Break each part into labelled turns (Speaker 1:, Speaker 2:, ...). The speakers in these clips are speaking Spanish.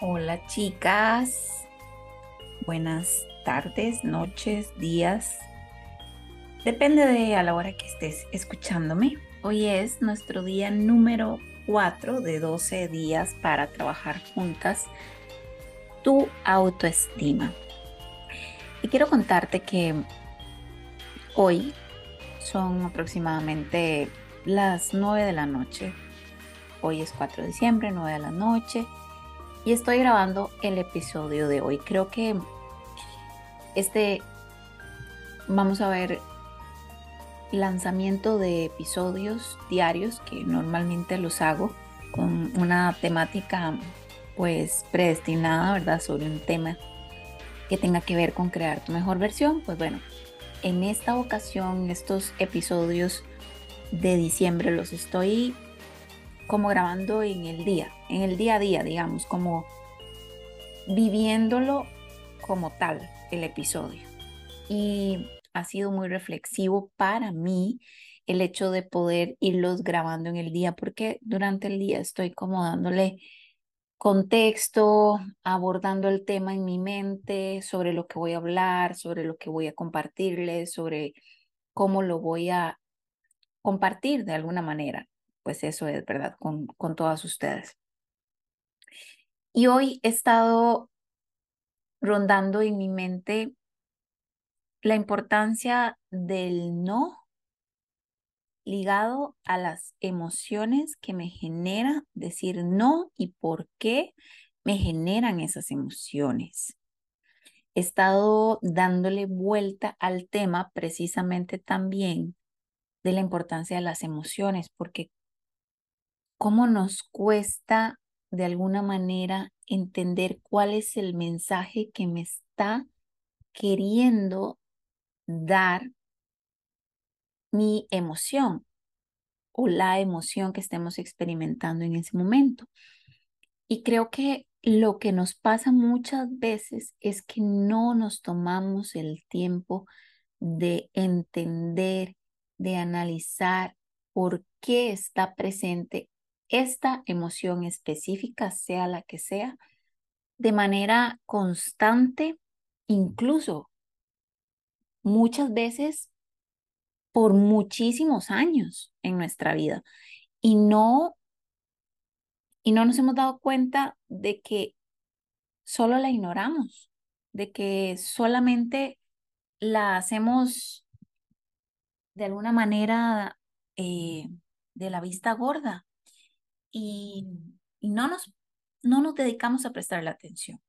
Speaker 1: Hola chicas, buenas tardes, noches, días. Depende de a la hora que estés escuchándome. Hoy es nuestro día número 4 de 12 días para trabajar juntas tu autoestima. Y quiero contarte que hoy son aproximadamente las 9 de la noche. Hoy es 4 de diciembre, 9 de la noche y estoy grabando el episodio de hoy. Creo que este, vamos a ver, lanzamiento de episodios diarios que normalmente los hago con una temática pues predestinada, ¿verdad? Sobre un tema que tenga que ver con crear tu mejor versión. Pues bueno, en esta ocasión, estos episodios de diciembre los estoy como grabando en el día, en el día a día, digamos, como viviéndolo como tal el episodio. Y ha sido muy reflexivo para mí el hecho de poder irlos grabando en el día, porque durante el día estoy como dándole contexto, abordando el tema en mi mente, sobre lo que voy a hablar, sobre lo que voy a compartirles, sobre cómo lo voy a compartir de alguna manera pues eso es verdad con, con todas ustedes. Y hoy he estado rondando en mi mente la importancia del no ligado a las emociones que me genera decir no y por qué me generan esas emociones. He estado dándole vuelta al tema precisamente también de la importancia de las emociones, porque cómo nos cuesta de alguna manera entender cuál es el mensaje que me está queriendo dar mi emoción o la emoción que estemos experimentando en ese momento. Y creo que lo que nos pasa muchas veces es que no nos tomamos el tiempo de entender, de analizar por qué está presente esta emoción específica, sea la que sea, de manera constante, incluso muchas veces por muchísimos años en nuestra vida. Y no, y no nos hemos dado cuenta de que solo la ignoramos, de que solamente la hacemos de alguna manera eh, de la vista gorda y, no, nos, no nos dedicamos a prestar la atención.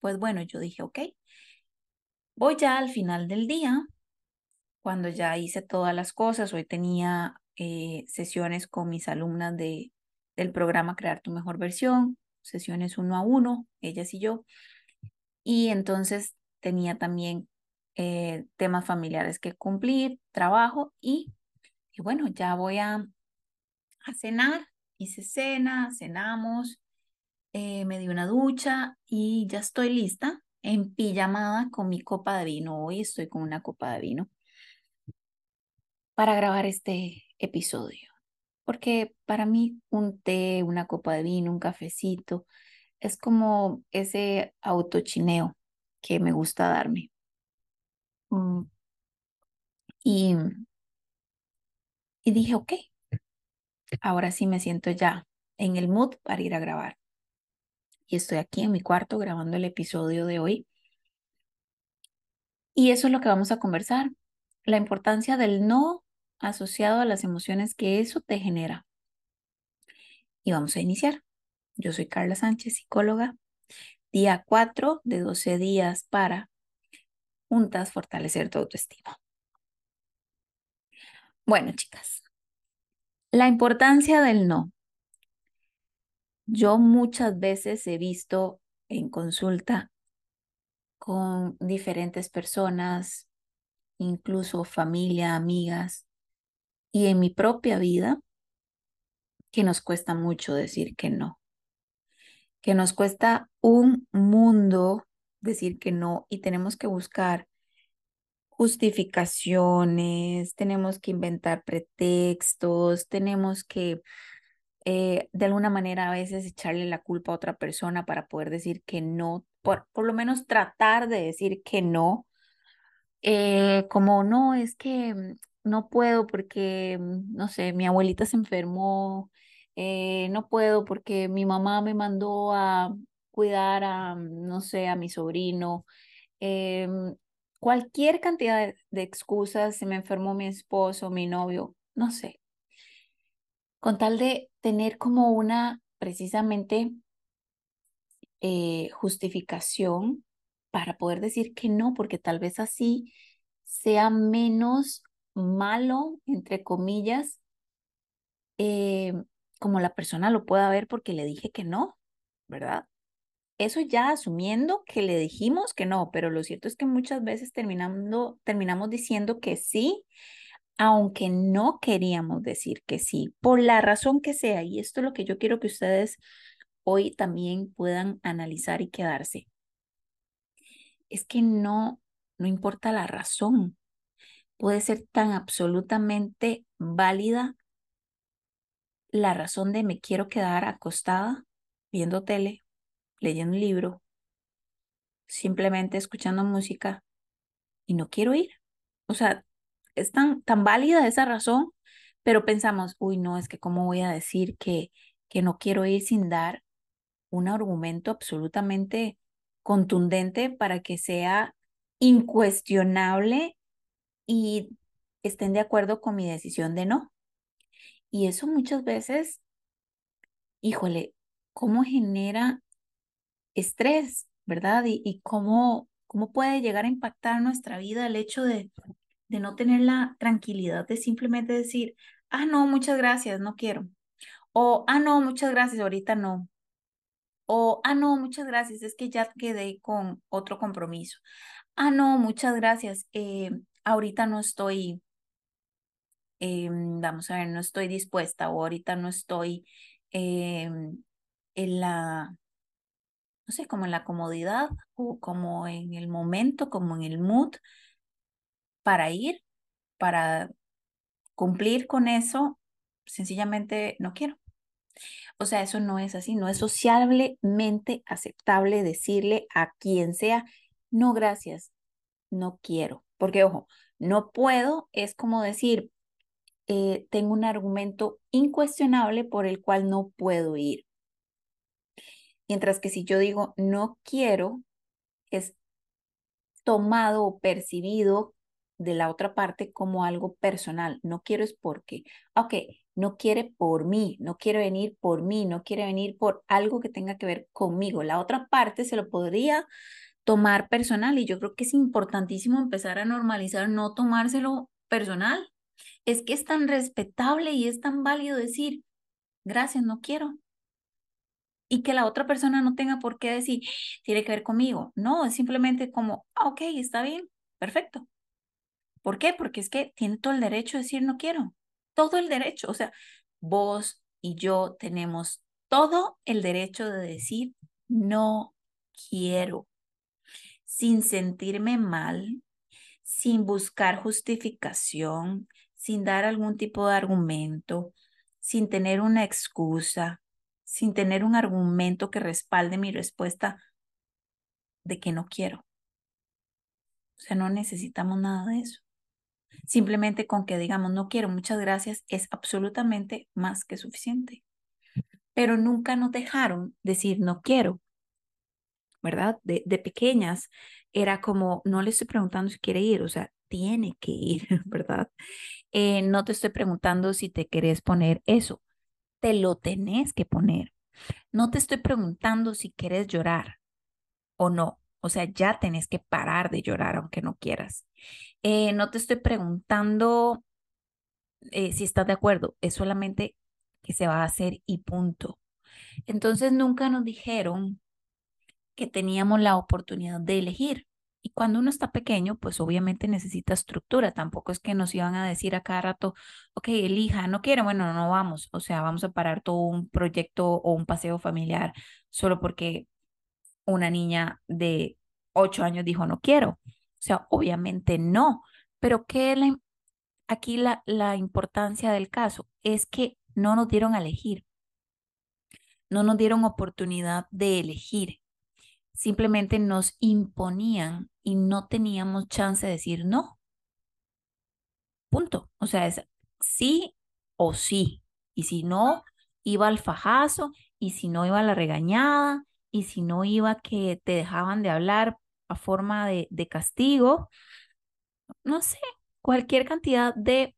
Speaker 1: Pues bueno, yo dije, ok, voy ya al final del día, cuando ya hice todas las cosas, hoy tenía eh, sesiones con mis alumnas de, del programa Crear tu mejor versión, sesiones uno a uno, ellas y yo, y entonces tenía también eh, temas familiares que cumplir, trabajo y, y bueno, ya voy a, a cenar hice cena, cenamos, eh, me di una ducha y ya estoy lista en pijamada con mi copa de vino. Hoy estoy con una copa de vino para grabar este episodio. Porque para mí un té, una copa de vino, un cafecito, es como ese autochineo que me gusta darme. Mm. Y, y dije, ok, ahora sí me siento ya en el mood para ir a grabar. Y estoy aquí en mi cuarto grabando el episodio de hoy. Y eso es lo que vamos a conversar. La importancia del no asociado a las emociones que eso te genera. Y vamos a iniciar. Yo soy Carla Sánchez, psicóloga. Día 4 de 12 días para juntas fortalecer tu autoestima. Bueno, chicas, la importancia del no. Yo muchas veces he visto en consulta con diferentes personas, incluso familia, amigas, y en mi propia vida, que nos cuesta mucho decir que no, que nos cuesta un mundo decir que no y tenemos que buscar justificaciones, tenemos que inventar pretextos, tenemos que eh, de alguna manera a veces echarle la culpa a otra persona para poder decir que no, por, por lo menos tratar de decir que no, eh, como no, es que mm, no puedo porque, mm, no sé, mi abuelita se enfermó, eh, no puedo porque mi mamá me mandó a cuidar a, mm, no sé, a mi sobrino. Cualquier cantidad de, excusas, se me enfermó mi esposo, mi novio, no sé con tal de tener como una precisamente eh, justificación para poder decir que no, porque tal vez así sea menos malo, entre comillas, eh, como la persona lo pueda ver porque le dije que no, ¿verdad? Eso ya asumiendo que le dijimos que no, pero lo cierto es que muchas veces terminando, terminamos diciendo que sí aunque no queríamos decir que sí, por la razón que sea. Y esto es lo que yo quiero que ustedes hoy también puedan analizar y quedarse. Es que no, no importa la razón. Puede ser tan absolutamente válida la razón de me quiero quedar acostada viendo tele, leyendo un libro, simplemente escuchando música y no quiero ir. O sea, es tan, tan válida esa razón, pero pensamos, uy, no, es que cómo voy a decir que, que no quiero ir sin dar un argumento absolutamente contundente para que sea incuestionable y estén de acuerdo con mi decisión de no. Y eso muchas veces, híjole, cómo genera estrés, ¿verdad? Y, y cómo, cómo puede llegar a impactar nuestra vida el hecho de, de no tener la tranquilidad de simplemente decir, ah, no, muchas gracias, no quiero. O, ah, no, muchas gracias, ahorita no. O, ah, no, muchas gracias, es que ya quedé con otro compromiso. Ah, no, muchas gracias, eh, ahorita no estoy, em, vamos a ver, no estoy dispuesta o ahorita no estoy em, en la, no sé, como en la comodidad o como en el momento, como en el mood para ir, para cumplir con eso, sencillamente no quiero. O sea, eso no es así, no es sociablemente aceptable decirle a quien sea, no gracias, no quiero. Porque, ojo, no puedo es como decir, eh, tengo un argumento incuestionable por el cual no puedo ir. Mientras que si yo digo no quiero, es tomado o percibido de la otra parte como algo personal. No quiero es porque, ok, no quiere por mí, no quiere venir por mí, no quiere venir por algo que tenga que ver conmigo. La otra parte se lo podría tomar personal y yo creo que es importantísimo empezar a normalizar no tomárselo personal. Es que es tan respetable y es tan válido decir, gracias, no quiero. Y que la otra persona no tenga por qué decir, tiene que ver conmigo. No, es simplemente como, ah, ok, está bien, perfecto. ¿Por qué? Porque es que tiene todo el derecho de decir no quiero. Todo el derecho. O sea, vos y yo tenemos todo el derecho de decir no quiero. Sin sentirme mal, sin buscar justificación, sin dar algún tipo de argumento, sin tener una excusa, sin tener un argumento que respalde mi respuesta de que no quiero. O sea, no necesitamos nada de eso. Simplemente con que digamos no quiero, muchas gracias, es absolutamente más que suficiente. Pero nunca nos dejaron decir no quiero, ¿verdad? De, pequeñas era como, no le estoy preguntando si quiere ir, o sea, tiene que ir, ¿verdad? Eh, no te estoy preguntando si te querés poner eso, te lo tenés que poner. No te estoy preguntando si quieres llorar o no, o sea, ya tenés que parar de llorar aunque no quieras. Eh, no te estoy preguntando eh, si estás de acuerdo, es solamente que se va a hacer y punto. Entonces nunca nos dijeron que teníamos la oportunidad de elegir. Y cuando uno está pequeño, pues obviamente necesita estructura. Tampoco es que nos iban a decir a cada rato, ok, elija, no quiero, bueno, no vamos. O sea, vamos a parar todo un proyecto o un paseo familiar solo porque una niña de ocho años dijo no quiero. O sea, obviamente no. Pero ¿qué aquí la, la importancia del caso? Es que no nos dieron a elegir. no nos dieron oportunidad de elegir. Simplemente nos imponían y no teníamos chance de decir no. Punto. O sea, es sí o sí. Y si no, iba al fajazo, y si no, iba a la regañada, y si no, iba que te dejaban de hablar a forma de, de castigo. No sé, cualquier cantidad de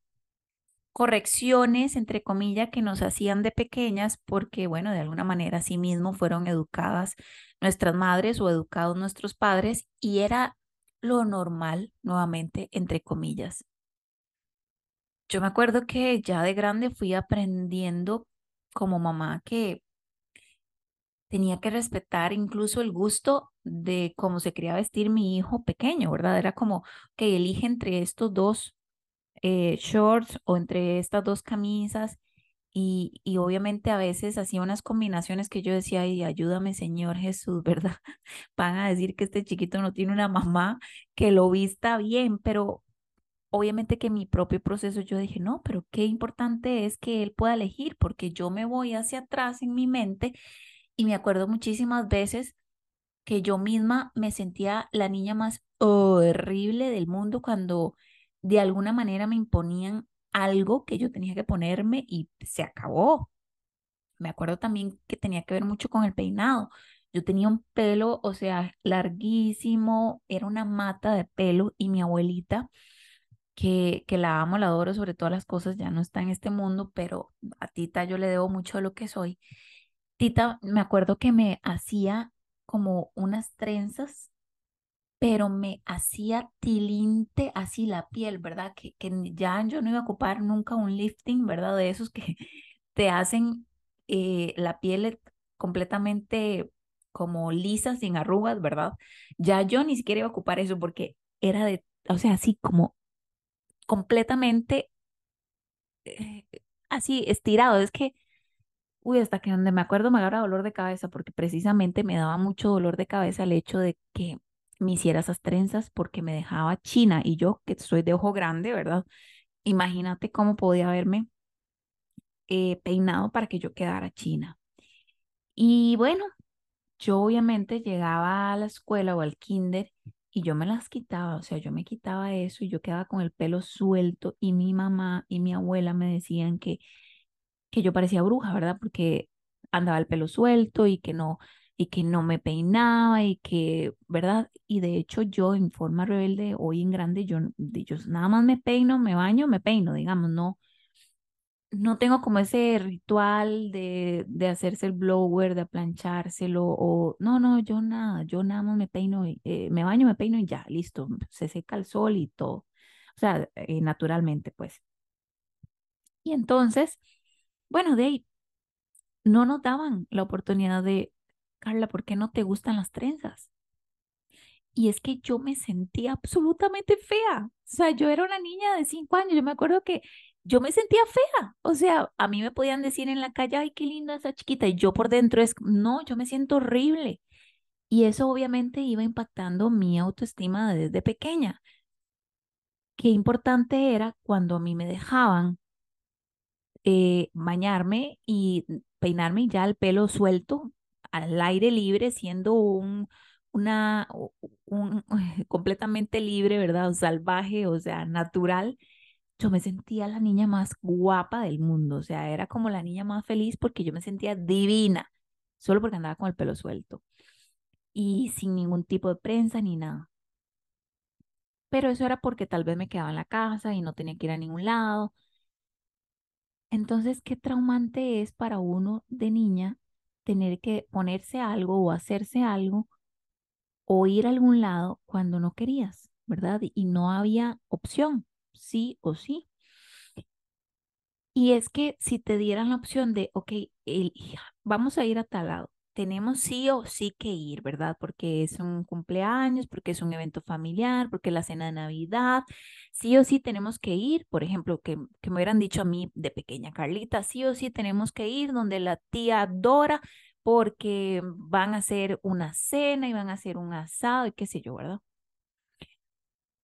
Speaker 1: correcciones, entre comillas, que nos hacían de pequeñas porque, bueno, de alguna manera sí mismo fueron educadas nuestras madres o educados nuestros padres y era lo normal, nuevamente, entre comillas. Yo me acuerdo que ya de grande fui aprendiendo como mamá que tenía que respetar incluso el gusto de cómo se quería vestir mi hijo pequeño, ¿verdad? Era como que elige entre estos dos eh, shorts o entre estas dos camisas y, y, obviamente a veces hacía unas combinaciones que yo decía, ay, ayúdame Señor Jesús, ¿verdad? Van a decir que este chiquito no tiene una mamá que lo vista bien, pero obviamente que mi propio proceso yo dije, no, pero qué importante es que él pueda elegir, porque yo me voy hacia atrás en mi mente y me acuerdo muchísimas veces que yo misma me sentía la niña más horrible del mundo cuando de alguna manera me imponían algo que yo tenía que ponerme y se acabó. Me acuerdo también que tenía que ver mucho con el peinado. Yo tenía un pelo, o sea, larguísimo, era una mata de pelo y mi abuelita, que, que la amo, la adoro sobre todas las cosas, ya no está en este mundo, pero a Tita yo le debo mucho de lo que soy. Tita, me acuerdo que me hacía como unas trenzas pero me hacía tilinte así la piel, ¿verdad? Que, que ya yo no iba a ocupar nunca un lifting, ¿verdad? De esos que te hacen eh, la piel completamente como lisa, sin arrugas, ¿verdad? Ya yo ni siquiera iba a ocupar eso porque era de, o sea, así como completamente eh, así estirado. Es que, uy, hasta que donde me acuerdo me agarra dolor de cabeza porque precisamente me daba mucho dolor de cabeza el hecho de que me hiciera esas trenzas porque me dejaba china y yo que soy de ojo grande, ¿verdad? Imagínate cómo podía haberme eh, peinado para que yo quedara china. Y bueno, yo obviamente llegaba a la escuela o al kinder y yo me las quitaba, o sea, yo me quitaba eso y yo quedaba con el pelo suelto y mi mamá y mi abuela me decían que, que yo parecía bruja, ¿verdad? Porque andaba el pelo suelto y que no, y que no me peinaba y que, ¿verdad? Y de hecho yo en forma rebelde, hoy en grande, yo, yo nada más me peino, me baño, me peino, digamos, no, no tengo como ese ritual de, de hacerse el blower, de aplanchárselo, o no, no, yo nada, yo nada más me peino, eh, me baño, me peino y ya, listo, se seca el sol y todo, o sea, eh, naturalmente, pues. Y entonces, bueno, de ahí no nos la oportunidad de Carla, ¿por qué no te gustan las trenzas? Y es que yo me sentía absolutamente fea. O sea, yo era una niña de cinco años. Yo me acuerdo que yo me sentía fea. O sea, a mí me podían decir en la calle, ay, qué linda esa chiquita. Y yo por dentro es, no, yo me siento horrible. Y eso obviamente iba impactando mi autoestima desde pequeña. Qué importante era cuando a mí me dejaban eh, bañarme y peinarme ya el pelo suelto, al aire libre, siendo un, una, un, completamente libre, ¿verdad? salvaje, o sea, natural, yo me sentía la niña más guapa del mundo, o sea, era como la niña más feliz porque yo me sentía divina, solo porque andaba con el pelo suelto y sin ningún tipo de prensa ni nada. Pero eso era porque tal vez me quedaba en la casa y no tenía que ir a ningún lado. Entonces, qué traumante es para uno de niña tener que ponerse algo o hacerse algo o ir a algún lado cuando no querías, ¿verdad? Y no había opción, sí o sí. Y es que si te dieran la opción de, ok, vamos a ir a tal lado, tenemos sí o sí que ir, ¿verdad? Porque es un cumpleaños, porque es un evento familiar, porque es la cena de Navidad, sí o sí tenemos que ir, por ejemplo, que, que me hubieran dicho a mí de pequeña Carlita, sí o sí tenemos que ir donde la tía Dora, porque van a hacer una cena y van a hacer un asado y qué sé yo, ¿verdad?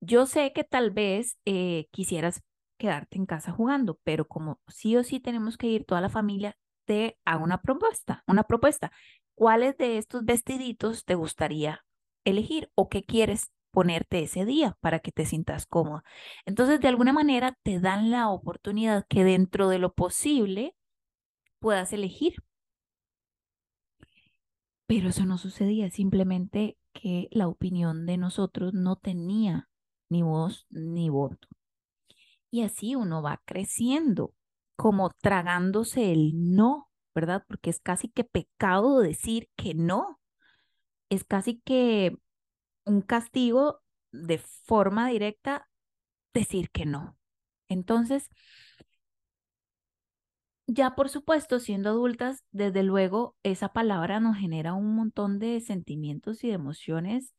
Speaker 1: Yo sé que tal vez eh, quisieras quedarte en casa jugando, pero como sí o sí tenemos que ir toda la familia, te hago una propuesta, una propuesta. ¿Cuáles de estos vestiditos te gustaría elegir o qué quieres ponerte ese día para que te sientas cómoda? Entonces, de alguna manera te dan la oportunidad que dentro de lo posible puedas elegir. Pero eso no sucedía, simplemente que la opinión de nosotros no tenía ni voz ni voto. Y así uno va creciendo, como tragándose el no, ¿verdad? Porque es casi que pecado decir que no. Es casi que un castigo de forma directa decir que no. Entonces, ya por supuesto, siendo adultas, desde luego, esa palabra nos genera un montón de sentimientos y de emociones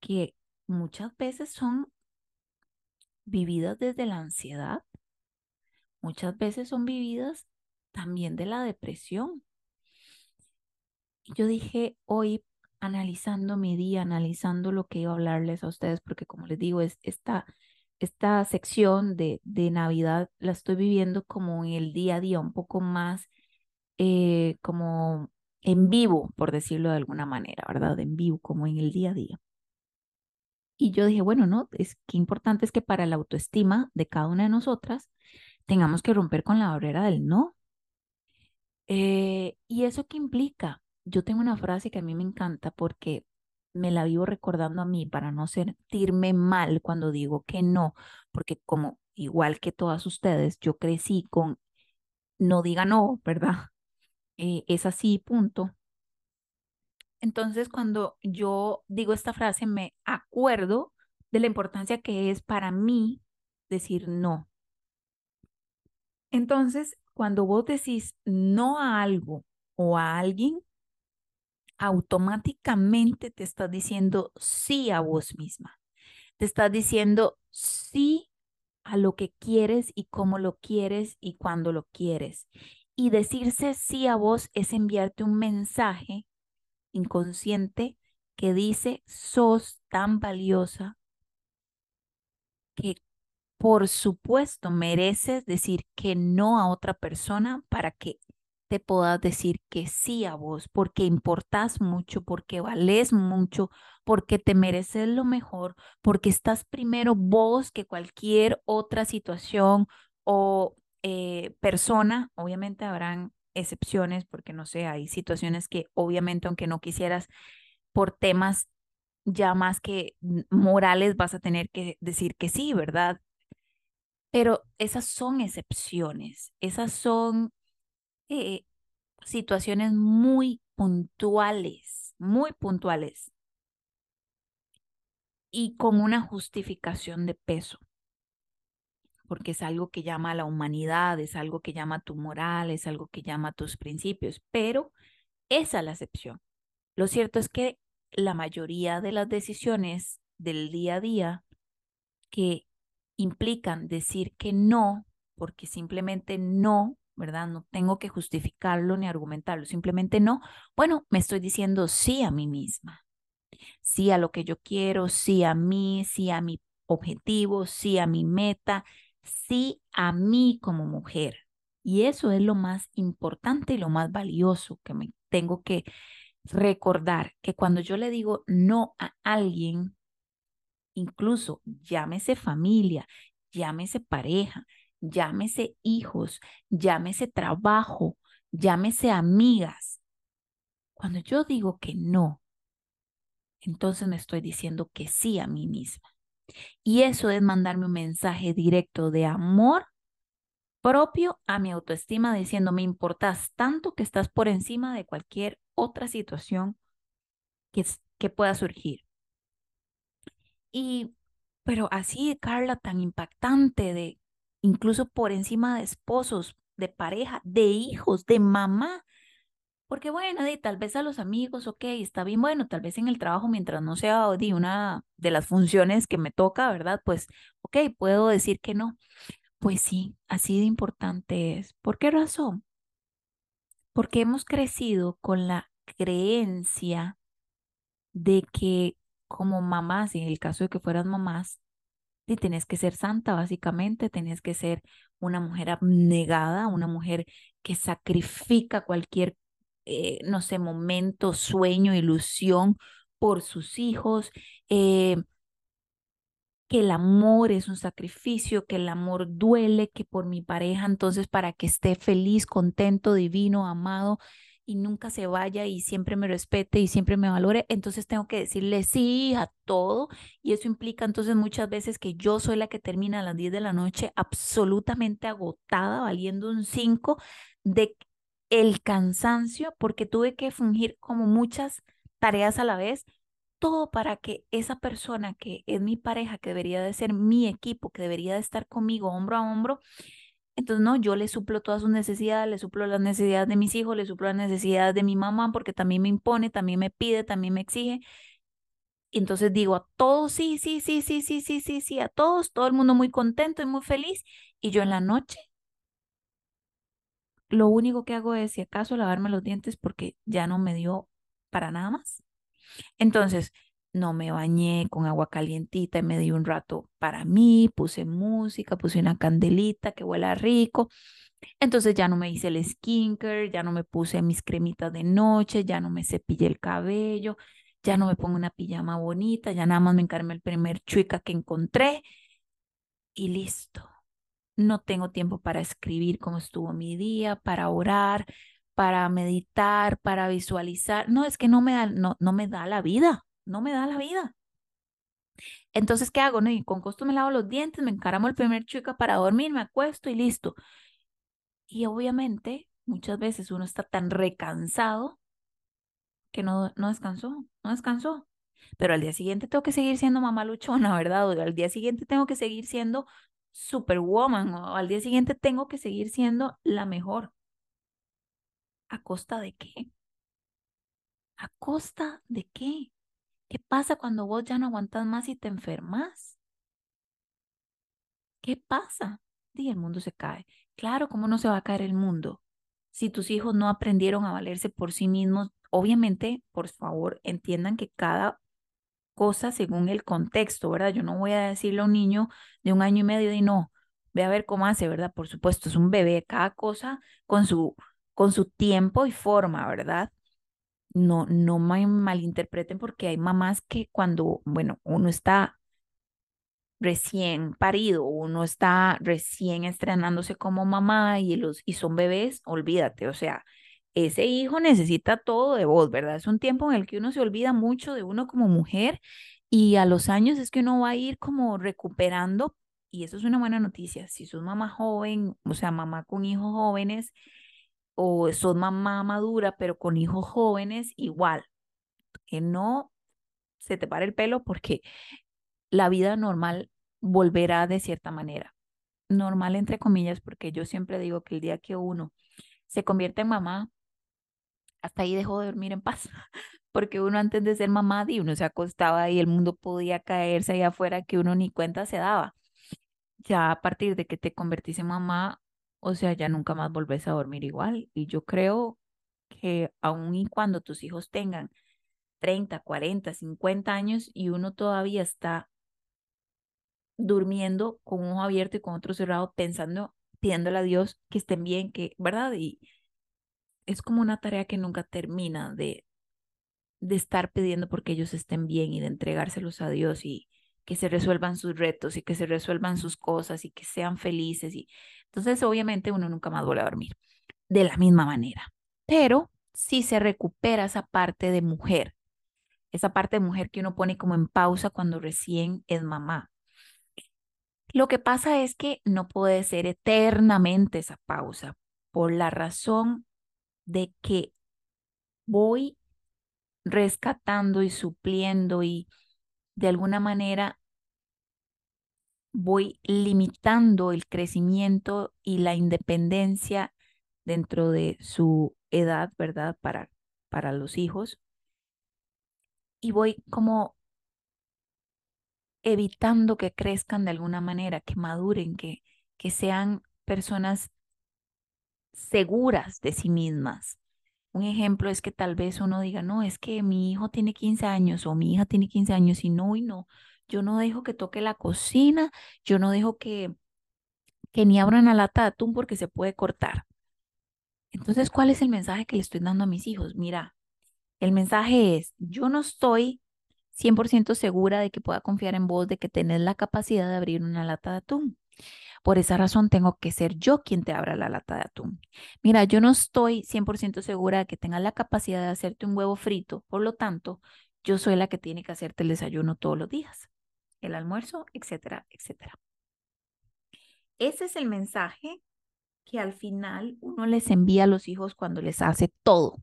Speaker 1: que muchas veces son vividas desde la ansiedad, muchas veces son vividas también de la depresión. Yo dije hoy, analizando mi día, analizando lo que iba a hablarles a ustedes, porque como les digo, es esta, esta sección de, de Navidad la estoy viviendo como en el día a día, un poco más eh, como en vivo, por decirlo de alguna manera, ¿verdad? En vivo, como en el día a día. Y yo dije, bueno, no, es importante es que para la autoestima de cada una de nosotras tengamos que romper con la barrera del no. Eh, ¿Y eso qué implica? Yo tengo una frase que a mí me encanta porque me la vivo recordando a mí para no sentirme mal cuando digo que no, porque como igual que todas ustedes, yo crecí con no diga no, ¿verdad? Eh, es así, punto. Entonces, cuando yo digo esta frase, me acuerdo de la importancia que es para mí decir no. Entonces, cuando vos decís no a algo o a alguien, automáticamente te estás diciendo sí a vos misma. Te estás diciendo sí a lo que quieres y cómo lo quieres y cuándo lo quieres. Y decirse sí a vos es enviarte un mensaje inconsciente que dice, sos tan valiosa que por supuesto mereces decir que no a otra persona para que te puedas decir que sí a vos, porque importas mucho, porque vales mucho, porque te mereces lo mejor, porque estás primero vos que cualquier otra situación o eh, persona. Obviamente habrán excepciones, porque no sé, hay situaciones que obviamente aunque no quisieras por temas ya más que morales vas a tener que decir que sí, ¿verdad? Pero esas son excepciones, esas son eh, situaciones muy puntuales, muy puntuales y con una justificación de peso porque es algo que llama a la humanidad, es algo que llama a tu moral, es algo que llama a tus principios, pero esa es la excepción. Lo cierto es que la mayoría de las decisiones del día a día que implican decir que no, porque simplemente no, ¿verdad? No tengo que justificarlo ni argumentarlo, simplemente no. Bueno, me estoy diciendo sí a mí misma, sí a lo que yo quiero, sí a mí, sí a mi objetivo, sí a mi meta, sí a mí como mujer. Y eso es lo más importante y lo más valioso que me tengo que recordar, que cuando yo le digo no a alguien, incluso llámese familia, llámese pareja, llámese hijos, llámese trabajo, llámese amigas. Cuando yo digo que no, entonces me estoy diciendo que sí a mí misma. Y eso es mandarme un mensaje directo de amor propio a mi autoestima diciendo, me importas tanto que estás por encima de cualquier otra situación que, que pueda surgir. Y, pero así, Carla, tan impactante de incluso por encima de esposos, de pareja, de hijos, de mamá, porque bueno, y tal vez a los amigos, ok, está bien, bueno, tal vez en el trabajo, mientras no sea de una de las funciones que me toca, ¿verdad? Pues, ok, puedo decir que no. Pues sí, así de importante es. ¿Por qué razón? Porque hemos crecido con la creencia de que como mamás, y en el caso de que fueras mamás, y tenés que ser santa, básicamente, tenés que ser una mujer abnegada, una mujer que sacrifica cualquier, eh, no sé, momento, sueño, ilusión por sus hijos. Eh, que el amor es un sacrificio, que el amor duele, que por mi pareja, entonces para que esté feliz, contento, divino, amado y nunca se vaya y siempre me respete y siempre me valore, entonces tengo que decirle sí a todo y eso implica entonces muchas veces que yo soy la que termina a las 10 de la noche absolutamente agotada, valiendo un 5 de el cansancio porque tuve que fungir como muchas tareas a la vez todo para que esa persona que es mi pareja, que debería de ser mi equipo, que debería de estar conmigo hombro a hombro, entonces no, yo le suplo todas sus necesidades, le suplo las necesidades de mis hijos, le suplo las necesidades de mi mamá, porque también me impone, también me pide, también me exige. Y entonces digo a todos, sí, sí, sí, sí, sí, sí, sí, sí, a todos, todo el mundo muy contento y muy feliz. Y yo en la noche, lo único que hago es, si acaso, lavarme los dientes porque ya no me dio para nada más. Entonces, no me bañé con agua calientita y me di un rato para mí, puse música, puse una candelita que huela rico. Entonces ya no me hice el skincare, ya no me puse mis cremitas de noche, ya no me cepillé el cabello, ya no me pongo una pijama bonita, ya nada más me encarmé el primer chuica que encontré y listo. No tengo tiempo para escribir cómo estuvo mi día, para orar, para meditar, para visualizar. No, es que no me da, no, no me da la vida, no me da la vida. Entonces, ¿qué hago? No, y con costo me lavo los dientes, me encaramo el primer chica para dormir, me acuesto y listo. Y obviamente, muchas veces uno está tan recansado que no, no descansó, no descansó. Pero al día siguiente tengo que seguir siendo mamá luchona, ¿verdad? O al día siguiente tengo que seguir siendo superwoman, o al día siguiente tengo que seguir siendo la mejor. ¿A costa de qué? ¿A costa de qué? ¿Qué pasa cuando vos ya no aguantas más y te enfermas? ¿Qué pasa? Y el mundo se cae. Claro, ¿cómo no se va a caer el mundo? Si tus hijos no aprendieron a valerse por sí mismos, obviamente, por favor, entiendan que cada cosa según el contexto, ¿verdad? Yo no voy a decirle a un niño de un año y medio y no, ve a ver cómo hace, ¿verdad? Por supuesto, es un bebé, cada cosa con su con su tiempo y forma, ¿verdad? No, no me malinterpreten porque hay mamás que cuando, bueno, uno está recién parido, uno está recién estrenándose como mamá y, los, y son bebés, olvídate, o sea, ese hijo necesita todo de vos, ¿verdad? Es un tiempo en el que uno se olvida mucho de uno como mujer y a los años es que uno va a ir como recuperando y eso es una buena noticia. Si sos mamá joven, o sea, mamá con hijos jóvenes, o sos mamá madura, pero con hijos jóvenes, igual, que no se te pare el pelo porque la vida normal volverá de cierta manera. Normal entre comillas, porque yo siempre digo que el día que uno se convierte en mamá, hasta ahí dejó de dormir en paz, porque uno antes de ser mamá, y uno se acostaba y el mundo podía caerse ahí afuera que uno ni cuenta se daba. Ya a partir de que te convertís en mamá, o sea, ya nunca más volvés a dormir igual. Y yo creo que aun y cuando tus hijos tengan 30, 40, 50 años y uno todavía está durmiendo con un ojo abierto y con otro cerrado, pensando, pidiéndole a Dios que estén bien, que, ¿verdad? Y es como una tarea que nunca termina de, de estar pidiendo porque ellos estén bien y de entregárselos a Dios y que se resuelvan sus retos y que se resuelvan sus cosas y que sean felices y entonces, obviamente, uno nunca más vuelve a dormir de la misma manera. Pero si se recupera esa parte de mujer, esa parte de mujer que uno pone como en pausa cuando recién es mamá. Lo que pasa es que no puede ser eternamente esa pausa por la razón de que voy rescatando y supliendo y de alguna manera voy limitando el crecimiento y la independencia dentro de su edad, ¿verdad? Para, para los hijos. Y voy como evitando que crezcan de alguna manera, que maduren, que, que sean personas seguras de sí mismas. Un ejemplo es que tal vez uno diga, no, es que mi hijo tiene 15 años o mi hija tiene 15 años y no, y no, yo no dejo que toque la cocina, yo no dejo que, que ni abran la lata de atún porque se puede cortar. Entonces, ¿cuál es el mensaje que le estoy dando a mis hijos? Mira, el mensaje es, yo no estoy 100% segura de que pueda confiar en vos, de que tenés la capacidad de abrir una lata de atún. Por esa razón tengo que ser yo quien te abra la lata de atún. Mira, yo no estoy 100% segura de que tengas la capacidad de hacerte un huevo frito, por lo tanto, yo soy la que tiene que hacerte el desayuno todos los días, el almuerzo, etcétera, etcétera. Ese es el mensaje que al final uno les envía a los hijos cuando les hace todo,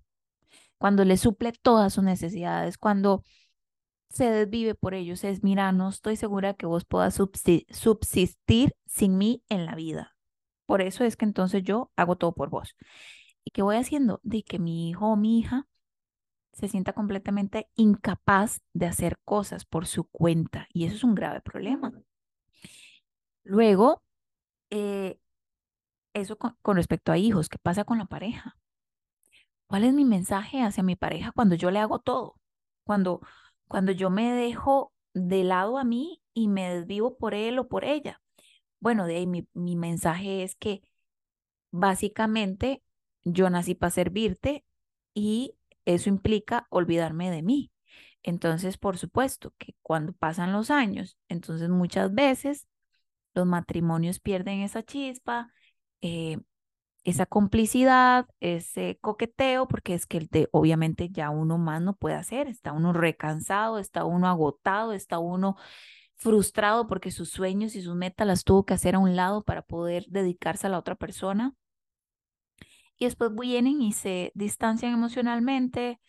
Speaker 1: cuando les suple todas sus necesidades, cuando se desvive por ellos. Es, mira, no estoy segura que vos puedas subsistir sin mí en la vida. Por eso es que entonces yo hago todo por vos. ¿Y qué voy haciendo? De que mi hijo o mi hija se sienta completamente incapaz de hacer cosas por su cuenta. Y eso es un grave problema. Luego, eh, eso con, respecto a hijos, ¿qué pasa con la pareja? ¿Cuál es mi mensaje hacia mi pareja cuando yo le hago todo? Cuando, cuando yo me dejo de lado a mí y me desvivo por él o por ella. Bueno, de ahí mi, mi mensaje es que básicamente yo nací para servirte y eso implica olvidarme de mí. Entonces, por supuesto que cuando pasan los años, entonces muchas veces los matrimonios pierden esa chispa, eh, esa complicidad, ese coqueteo, porque es que el obviamente ya uno más no puede hacer, está uno recansado, está uno agotado, está uno frustrado porque sus sueños y sus metas las tuvo que hacer a un lado para poder dedicarse a la otra persona. Y después vienen y se distancian emocionalmente,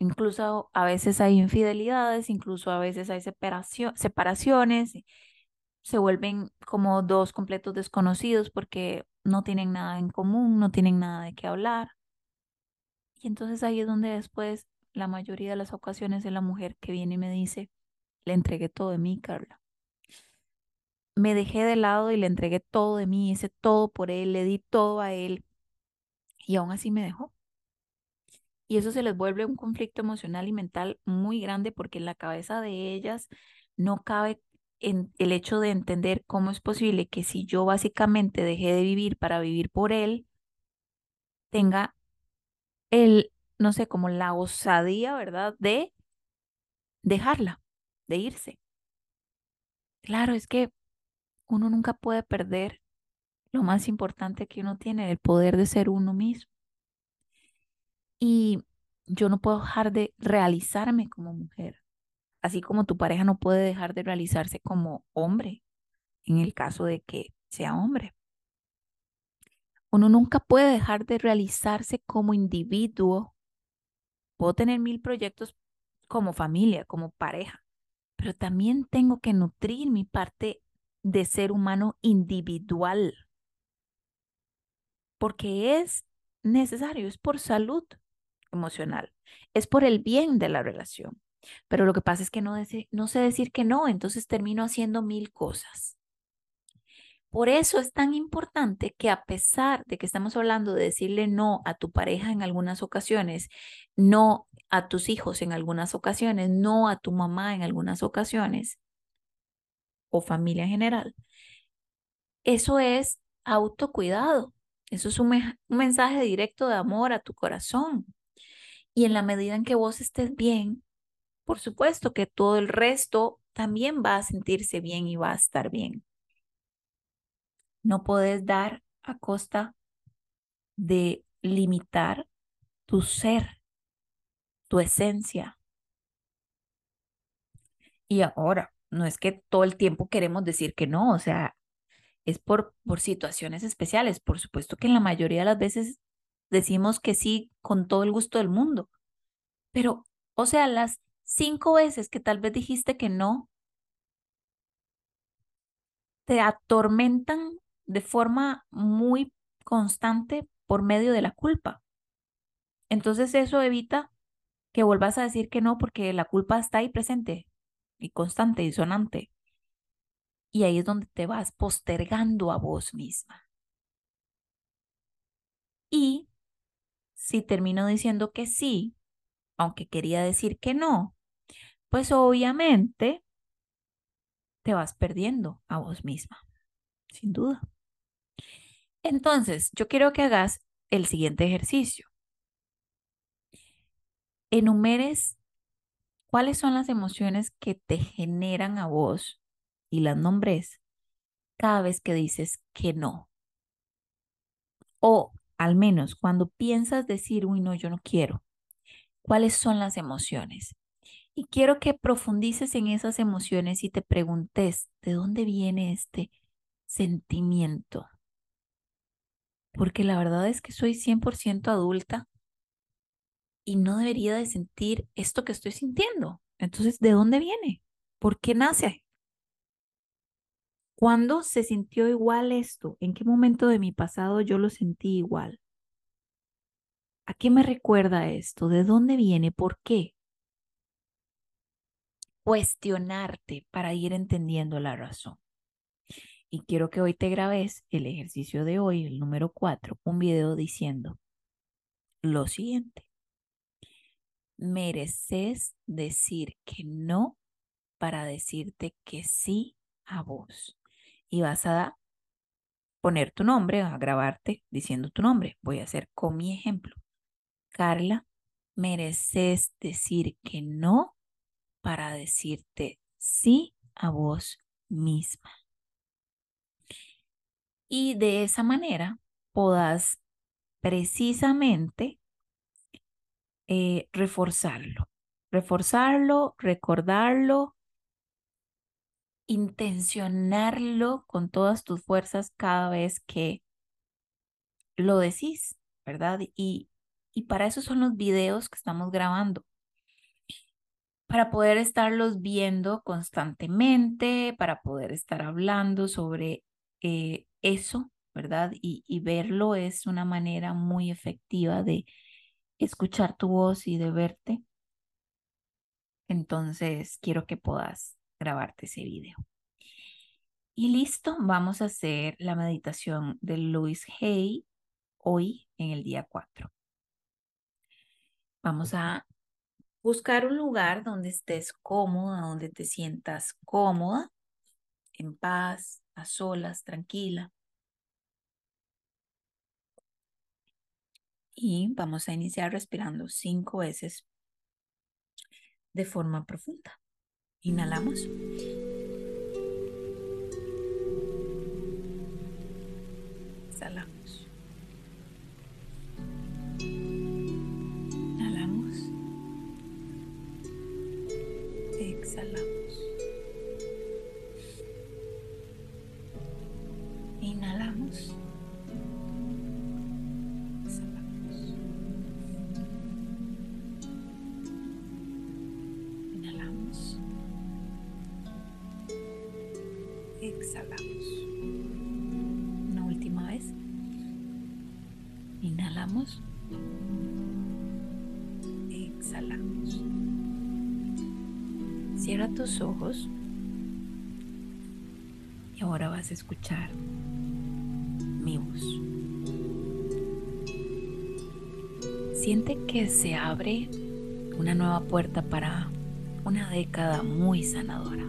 Speaker 1: incluso a veces hay infidelidades, incluso a veces hay separaciones, se vuelven como dos completos desconocidos porque no tienen nada en común, no tienen nada de qué hablar. Y entonces ahí es donde después la mayoría de las ocasiones es la mujer que viene y me dice, le entregué todo de mí, Carla. Me dejé de lado y le entregué todo de mí, hice todo por él, le di todo a él y aún así me dejó. Y eso se les vuelve un conflicto emocional y mental muy grande porque en la cabeza de ellas no cabe el hecho de entender cómo es posible que si yo básicamente dejé de vivir para vivir por él, tenga el, no sé, como la osadía, ¿verdad? De dejarla, de irse. Claro, es que uno nunca puede perder lo más importante que uno tiene, el poder de ser uno mismo. Y yo no puedo dejar de realizarme como mujer así como tu pareja no puede dejar de realizarse como hombre, en el caso de que sea hombre. Uno nunca puede dejar de realizarse como individuo. Puedo tener mil proyectos como familia, como pareja, pero también tengo que nutrir mi parte de ser humano individual, porque es necesario, es por salud emocional, es por el bien de la relación. Pero lo que pasa es que no, no sé decir que no, entonces termino haciendo mil cosas. Por eso es tan importante que a pesar de que estamos hablando de decirle no a tu pareja en algunas ocasiones, no a tus hijos en algunas ocasiones, no a tu mamá en algunas ocasiones, o familia en general, eso es autocuidado. Eso es un, un mensaje directo de amor a tu corazón. Y en la medida en que vos estés bien, por supuesto que todo el resto también va a sentirse bien y va a estar bien. No puedes dar a costa de limitar tu ser, tu esencia. Y ahora, no es que todo el tiempo queremos decir que no, o sea, es por, por situaciones especiales. Por supuesto que en la mayoría de las veces decimos que sí con todo el gusto del mundo, pero, o sea, las cinco veces que tal vez dijiste que no, te atormentan de forma muy constante por medio de la culpa. Entonces eso evita que vuelvas a decir que no porque la culpa está ahí presente y constante y sonante. Y ahí es donde te vas postergando a vos misma. Y si termino diciendo que sí, aunque quería decir que no, pues obviamente te vas perdiendo a vos misma, sin duda. Entonces, yo quiero que hagas el siguiente ejercicio. Enumeres cuáles son las emociones que te generan a vos y las nombres cada vez que dices que no. O al menos cuando piensas decir, uy, no, yo no quiero. ¿Cuáles son las emociones? Y quiero que profundices en esas emociones y te preguntes, ¿de dónde viene este sentimiento? Porque la verdad es que soy 100% adulta y no debería de sentir esto que estoy sintiendo. Entonces, ¿de dónde viene? ¿Por qué nace? ¿Cuándo se sintió igual esto? ¿En qué momento de mi pasado yo lo sentí igual? ¿A qué me recuerda esto? ¿De dónde viene? ¿Por qué? Cuestionarte para ir entendiendo la razón. Y quiero que hoy te grabes el ejercicio de hoy, el número 4, un video diciendo lo siguiente. Mereces decir que no para decirte que sí a vos y vas a poner tu nombre, a grabarte diciendo tu nombre. Voy a hacer con mi ejemplo. Carla, mereces decir que no para decirte sí a vos misma. Y de esa manera puedas precisamente eh, reforzarlo, reforzarlo, recordarlo intencionarlo con todas tus fuerzas cada vez que lo decís, ¿verdad? Y, y para eso son los videos que estamos grabando, para poder estarlos viendo constantemente, para poder estar hablando sobre eh, eso, ¿verdad? Y, y verlo es una manera muy efectiva de escuchar tu voz y de verte. Entonces, quiero que puedas grabarte ese video. Y listo, vamos a hacer la meditación de Louis Hay hoy en el día 4. Vamos a buscar un lugar donde estés cómoda, donde te sientas cómoda, en paz, a solas, tranquila. Y vamos a iniciar respirando cinco veces de forma profunda. Inhalamos. Cierra tus ojos. Y ahora vas a escuchar mi voz. Siente que se abre una nueva puerta para una década muy sanadora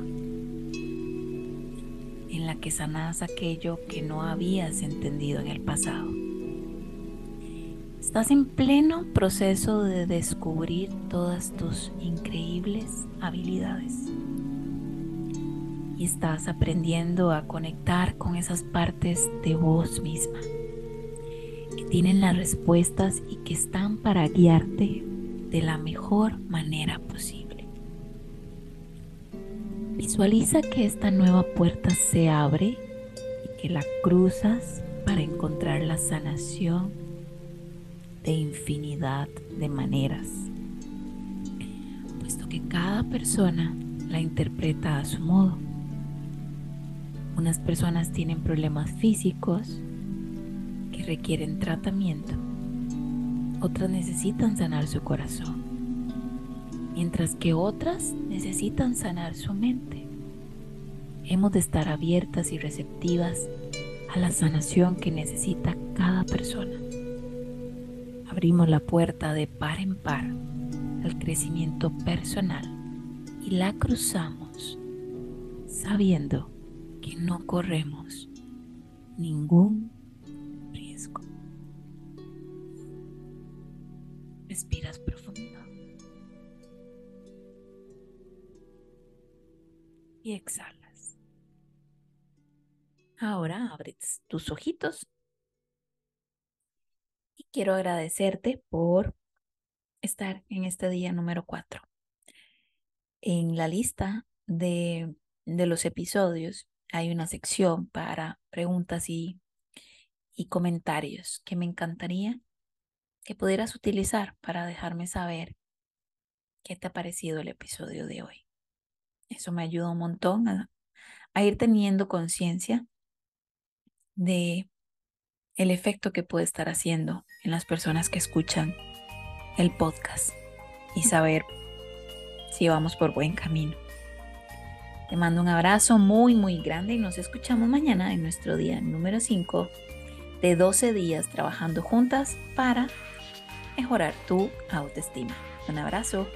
Speaker 1: en la que sanas aquello que no habías entendido en el pasado. Estás en pleno proceso de descubrir todas tus increíbles habilidades y estás aprendiendo a conectar con esas partes de vos misma que tienen las respuestas y que están para guiarte de la mejor manera posible. Visualiza que esta nueva puerta se abre y que la cruzas para encontrar la sanación de infinidad de maneras, puesto que cada persona la interpreta a su modo. Unas personas tienen problemas físicos que requieren tratamiento, otras necesitan sanar su corazón mientras que otras necesitan sanar su mente. Hemos de estar abiertas y receptivas a la sanación que necesita cada persona abrimos la puerta de par en par al crecimiento personal y la cruzamos sabiendo que no corremos ningún riesgo. Respiras profundo y exhalas. Ahora abres tus ojitos quiero agradecerte por estar en este día número 4. En la lista de, de los episodios hay una sección para preguntas y, y comentarios que me encantaría que pudieras utilizar para dejarme saber qué te ha parecido el episodio de hoy. Eso me ayuda un montón a, a ir teniendo conciencia de el efecto que puede estar haciendo en las personas que escuchan el podcast y saber si vamos por buen camino. Te mando un abrazo muy, muy grande y nos escuchamos mañana en nuestro día número 5 de 12 días trabajando juntas para mejorar tu autoestima. Un abrazo.